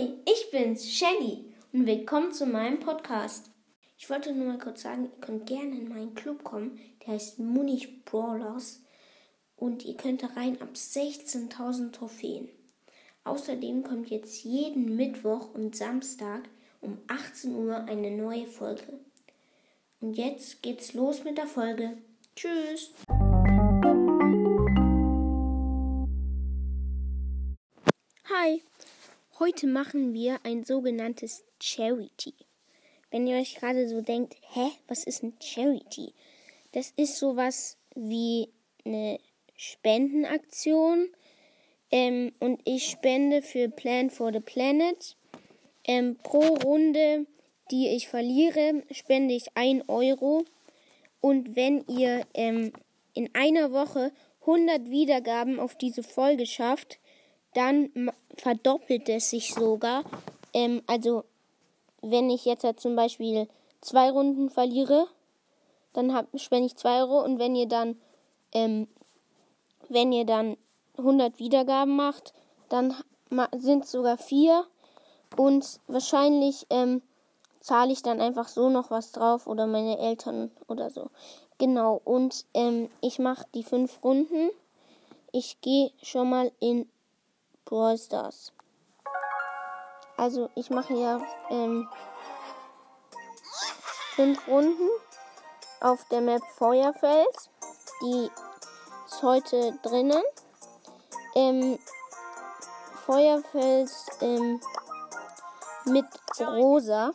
Hi, ich bin's, Shelly, und willkommen zu meinem Podcast. Ich wollte nur mal kurz sagen, ihr könnt gerne in meinen Club kommen, der heißt Munich Brawlers, und ihr könnt da rein ab 16.000 Trophäen. Außerdem kommt jetzt jeden Mittwoch und Samstag um 18 Uhr eine neue Folge. Und jetzt geht's los mit der Folge. Tschüss! Hi! Heute machen wir ein sogenanntes Charity. Wenn ihr euch gerade so denkt, hä, was ist ein Charity? Das ist sowas wie eine Spendenaktion. Ähm, und ich spende für Plan for the Planet. Ähm, pro Runde, die ich verliere, spende ich 1 Euro. Und wenn ihr ähm, in einer Woche 100 Wiedergaben auf diese Folge schafft, dann verdoppelt es sich sogar. Ähm, also wenn ich jetzt halt zum Beispiel zwei Runden verliere, dann spende ich zwei Euro und wenn ihr dann, ähm, wenn ihr dann 100 Wiedergaben macht, dann sind es sogar vier und wahrscheinlich ähm, zahle ich dann einfach so noch was drauf oder meine Eltern oder so. Genau, und ähm, ich mache die fünf Runden. Ich gehe schon mal in Brawl Stars. Also ich mache ja ähm, fünf Runden auf der Map Feuerfels. Die ist heute drinnen. Ähm, Feuerfels ähm, mit Rosa.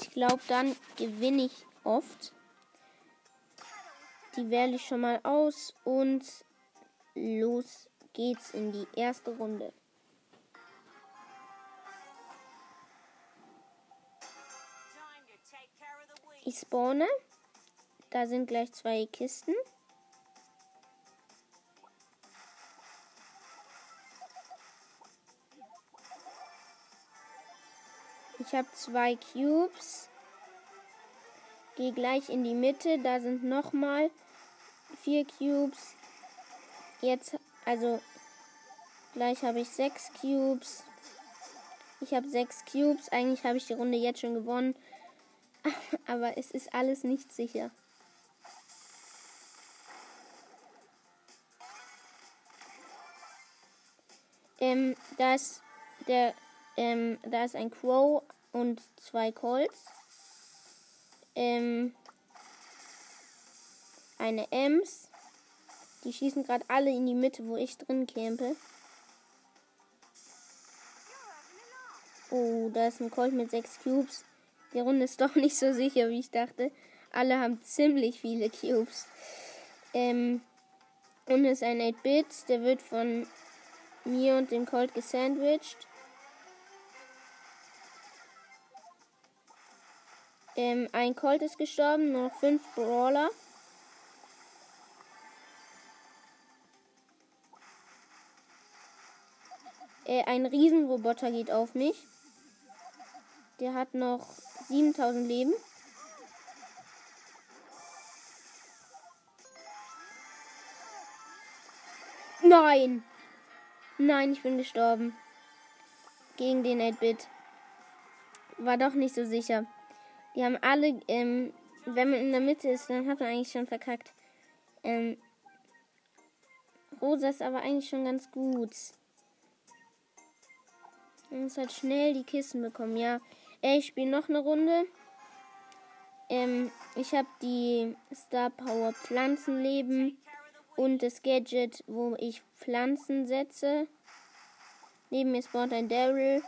Ich glaube, dann gewinne ich oft. Die wähle ich schon mal aus und los geht's in die erste Runde. Ich spawne. Da sind gleich zwei Kisten. Ich habe zwei Cubes. Gehe gleich in die Mitte. Da sind nochmal vier Cubes. Jetzt also gleich habe ich sechs Cubes. Ich habe sechs Cubes. Eigentlich habe ich die Runde jetzt schon gewonnen. Aber es ist alles nicht sicher. Ähm, da ist der, ähm, da ist ein Crow und zwei Colts. Ähm, eine Ems. Die schießen gerade alle in die Mitte, wo ich drin campe. Oh, da ist ein Colt mit 6 Cubes. Die Runde ist doch nicht so sicher, wie ich dachte. Alle haben ziemlich viele Cubes. Ähm, und ist ein 8-Bit. Der wird von mir und dem Colt gesandwiched. Ähm, ein Colt ist gestorben, noch 5 Brawler. Äh, ein Riesenroboter geht auf mich. Der hat noch 7000 Leben. Nein! Nein, ich bin gestorben. Gegen den 8-Bit. War doch nicht so sicher. Die haben alle, ähm, wenn man in der Mitte ist, dann hat man eigentlich schon verkackt. Ähm, Rosa ist aber eigentlich schon ganz gut. Man muss halt schnell die Kisten bekommen. Ja, ich spiele noch eine Runde. Ähm, ich habe die Star Power Pflanzenleben und das Gadget, wo ich Pflanzen setze. Neben mir spawnt ein Daryl.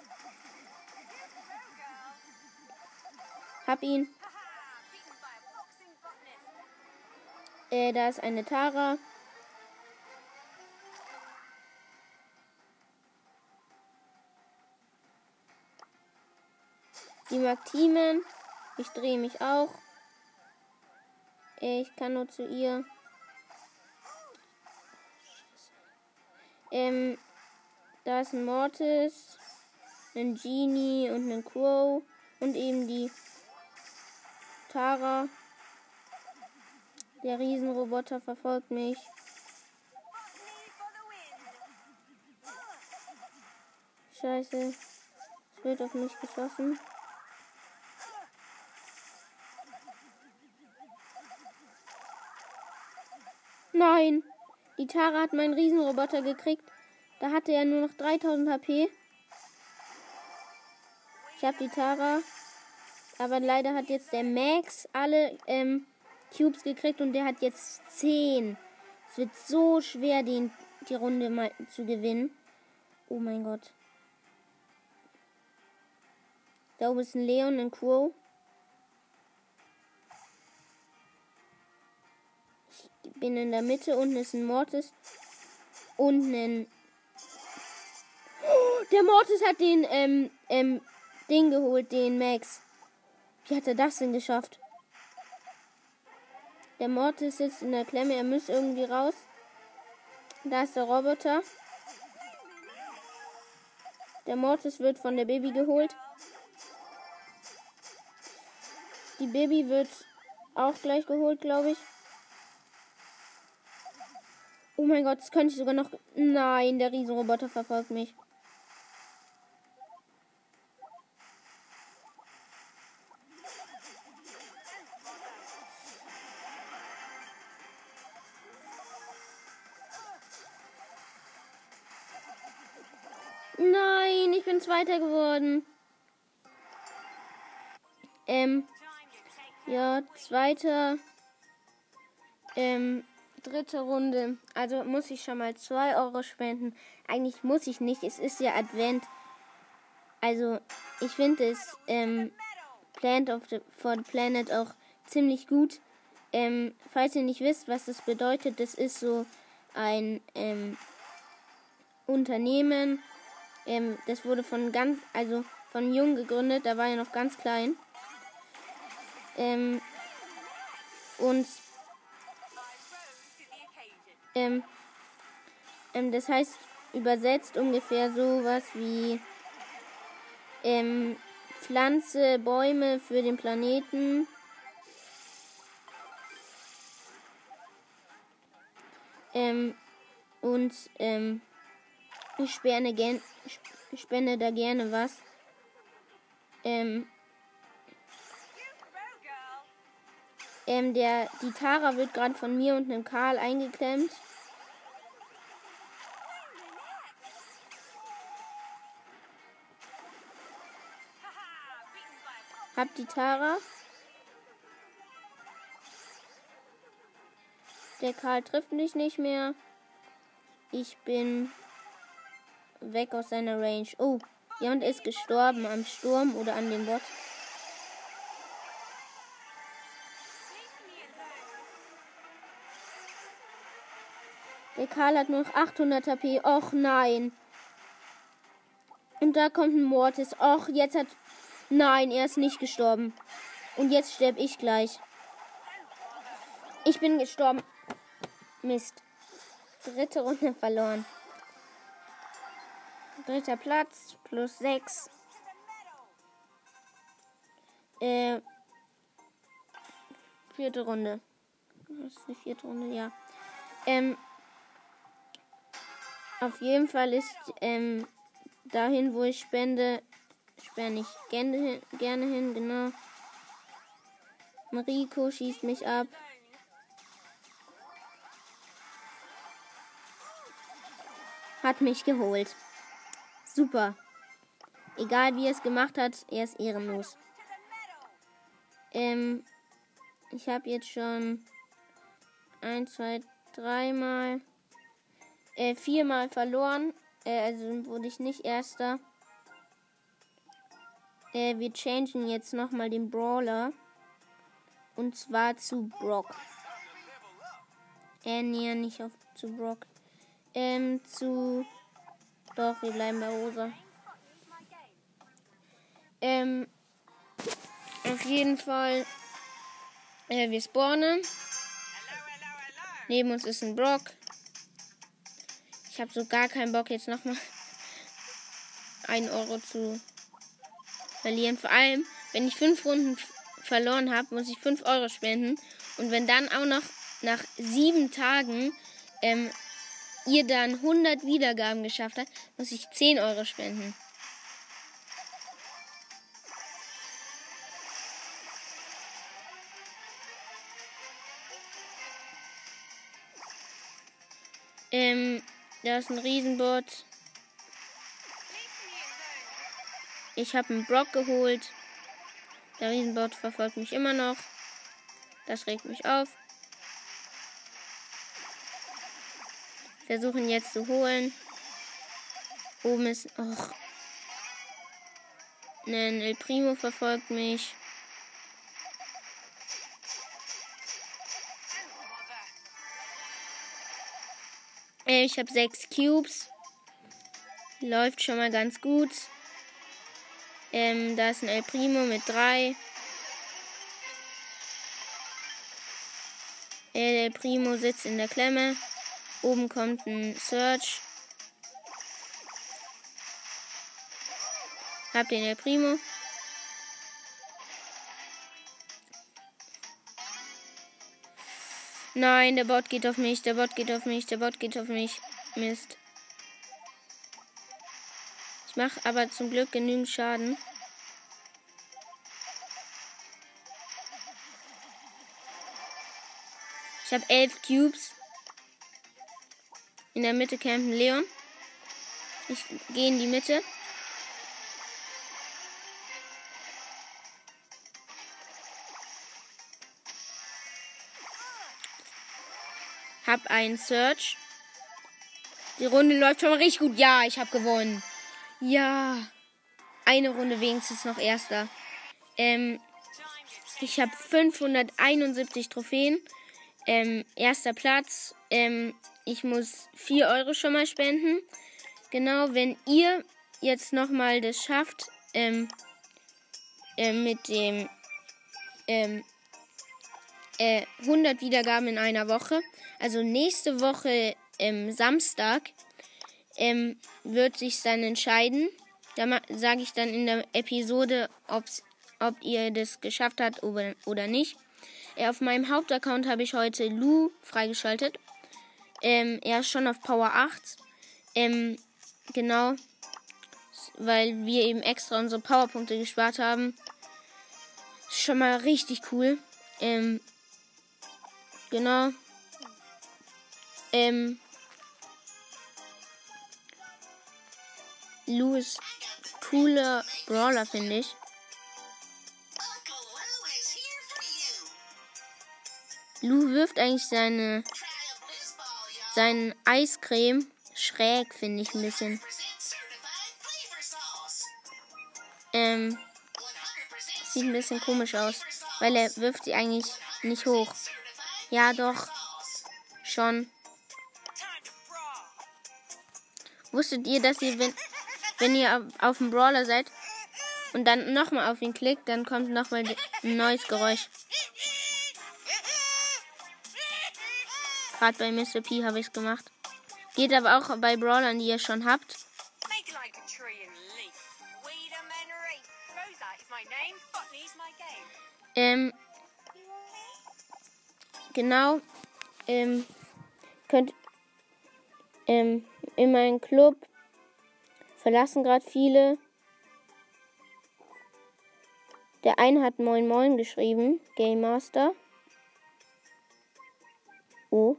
Hab ihn. Äh, da ist eine Tara. Die mag Teamen. Ich drehe mich auch. Ich kann nur zu ihr. Ähm, da ist ein Mortis, ein Genie und ein Crow und eben die Tara. Der Riesenroboter verfolgt mich. Scheiße. Es wird auf mich geschossen. Nein! Die Tara hat meinen Riesenroboter gekriegt. Da hatte er nur noch 3000 HP. Ich habe die Tara. Aber leider hat jetzt der Max alle ähm, Cubes gekriegt und der hat jetzt 10. Es wird so schwer, den, die Runde mal zu gewinnen. Oh mein Gott. Da oben ist ein Leon, ein Crow. Bin in der Mitte. Unten ist ein Mortis. Und ein. Oh, der Mortis hat den ähm, ähm, Ding geholt, den Max. Wie hat er das denn geschafft? Der Mortis sitzt in der Klemme. Er muss irgendwie raus. Da ist der Roboter. Der Mortis wird von der Baby geholt. Die Baby wird auch gleich geholt, glaube ich. Oh mein Gott, das könnte ich sogar noch. Nein, der Riesenroboter verfolgt mich. Nein, ich bin Zweiter geworden. Ähm, ja, zweiter. Ähm, dritte Runde. Also muss ich schon mal 2 Euro spenden. Eigentlich muss ich nicht. Es ist ja Advent. Also ich finde es ähm, Plant of the, for the Planet auch ziemlich gut. Ähm, falls ihr nicht wisst, was das bedeutet, das ist so ein ähm, Unternehmen. Ähm, das wurde von ganz, also von jung gegründet. Da war er noch ganz klein. Ähm, und ähm, ähm, das heißt übersetzt ungefähr sowas wie ähm, Pflanze, Bäume für den Planeten. Ähm, und ähm, ich spende, gern, spende da gerne was. Ähm, ähm, der, die Tara wird gerade von mir und einem Karl eingeklemmt. Hab die Tara. Der Karl trifft mich nicht mehr. Ich bin weg aus seiner Range. Oh, jemand ist gestorben am Sturm oder an dem Bot. Der Karl hat nur noch 800 HP. Och nein. Und da kommt ein Mortis. Och, jetzt hat Nein, er ist nicht gestorben. Und jetzt sterbe ich gleich. Ich bin gestorben. Mist. Dritte Runde verloren. Dritter Platz. Plus 6. Äh. Vierte Runde. Das ist die vierte Runde, ja. Ähm. Auf jeden Fall ist ähm, dahin, wo ich spende, sperre ich gerne, gerne hin, genau. Mariko schießt mich ab. Hat mich geholt. Super. Egal wie er es gemacht hat, er ist ehrenlos. Ähm, ich habe jetzt schon ein, zwei, dreimal, äh, viermal verloren. Äh, also wurde ich nicht erster. Äh, wir changen jetzt nochmal den Brawler. Und zwar zu Brock. Äh, nee, nicht auf zu Brock. Ähm, zu. Doch, wir bleiben bei Rosa. Ähm, auf jeden Fall. Äh, wir spawnen. Neben uns ist ein Brock. Ich habe so gar keinen Bock, jetzt nochmal 1 Euro zu verlieren. Vor allem, wenn ich 5 Runden verloren habe, muss ich 5 Euro spenden. Und wenn dann auch noch nach 7 Tagen ähm, ihr dann 100 Wiedergaben geschafft habt, muss ich 10 Euro spenden. Ähm, da ist ein Riesenbot. Ich habe einen Brock geholt. Der Riesenbot verfolgt mich immer noch. Das regt mich auf. Versuchen jetzt zu holen. Oben ist. Och. Ein El Primo verfolgt mich. Ich habe sechs Cubes. Läuft schon mal ganz gut. Ähm, da ist ein El Primo mit drei. El Primo sitzt in der Klemme. Oben kommt ein Search. Hab den El Primo. Nein, der Bot geht auf mich, der Bot geht auf mich, der Bot geht auf mich. Mist. Ich mache aber zum Glück genügend Schaden. Ich habe elf Cubes. In der Mitte campen Leon. Ich gehe in die Mitte. Hab einen Search. Die Runde läuft schon mal richtig gut. Ja, ich habe gewonnen. Ja. Eine Runde wenigstens noch erster. Ähm, ich habe 571 Trophäen. Ähm, erster Platz. Ähm, ich muss 4 Euro schon mal spenden. Genau, wenn ihr jetzt nochmal das schafft, ähm, äh, mit dem ähm, äh, 100 Wiedergaben in einer Woche, also nächste Woche ähm, Samstag ähm, wird sich dann entscheiden. Da sage ich dann in der Episode, ob's, ob ihr das geschafft habt oder, oder nicht. Äh, auf meinem Hauptaccount habe ich heute Lu freigeschaltet. Ähm, er ist schon auf Power 8. Ähm, genau. Weil wir eben extra unsere Powerpunkte gespart haben. Schon mal richtig cool. Ähm, genau. Ähm, Lou ist cooler Brawler, finde ich. Lou wirft eigentlich seine seinen Eiscreme schräg, finde ich ein bisschen. Ähm, sieht ein bisschen komisch aus, weil er wirft sie eigentlich nicht hoch. Ja, doch. Schon. Wusstet ihr, dass ihr, wenn, wenn ihr auf dem Brawler seid und dann nochmal auf ihn klickt, dann kommt nochmal ein neues Geräusch. Gerade bei Mr. P habe ich es gemacht. Geht aber auch bei Brawlern, die ihr schon habt. Ähm, genau. Ähm, könnt ähm, in meinem Club verlassen gerade viele. Der eine hat Moin Moin geschrieben, Game Master. Oh.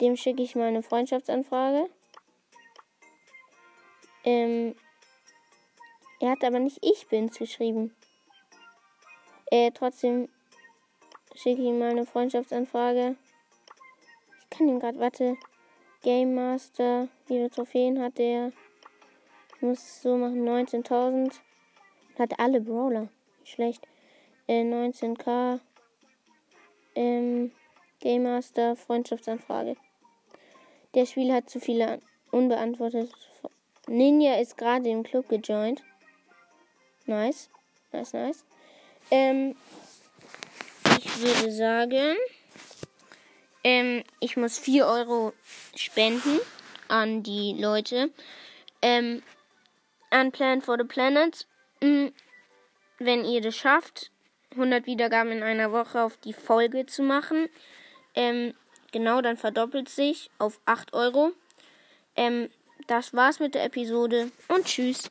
Dem schicke ich meine Freundschaftsanfrage. Ähm, er hat aber nicht ich bin's geschrieben. Äh, trotzdem schicke ich ihm meine Freundschaftsanfrage. Ich kann ihn gerade, warte. Game Master. Wie viele Trophäen hat der? Ich muss es so machen. 19.000. Hat alle Brawler. Schlecht. Äh, 19k. Ähm, Game Master. Freundschaftsanfrage. Der Spieler hat zu viele unbeantwortet. Ninja ist gerade im Club gejoint. Nice. Nice, nice. Ähm, ich würde sagen. Ähm, ich muss 4 Euro spenden an die Leute. Ähm, an Plan for the Planet. Mhm. Wenn ihr das schafft, 100 Wiedergaben in einer Woche auf die Folge zu machen. Ähm, genau, dann verdoppelt sich auf 8 Euro. Ähm, das war's mit der Episode und tschüss.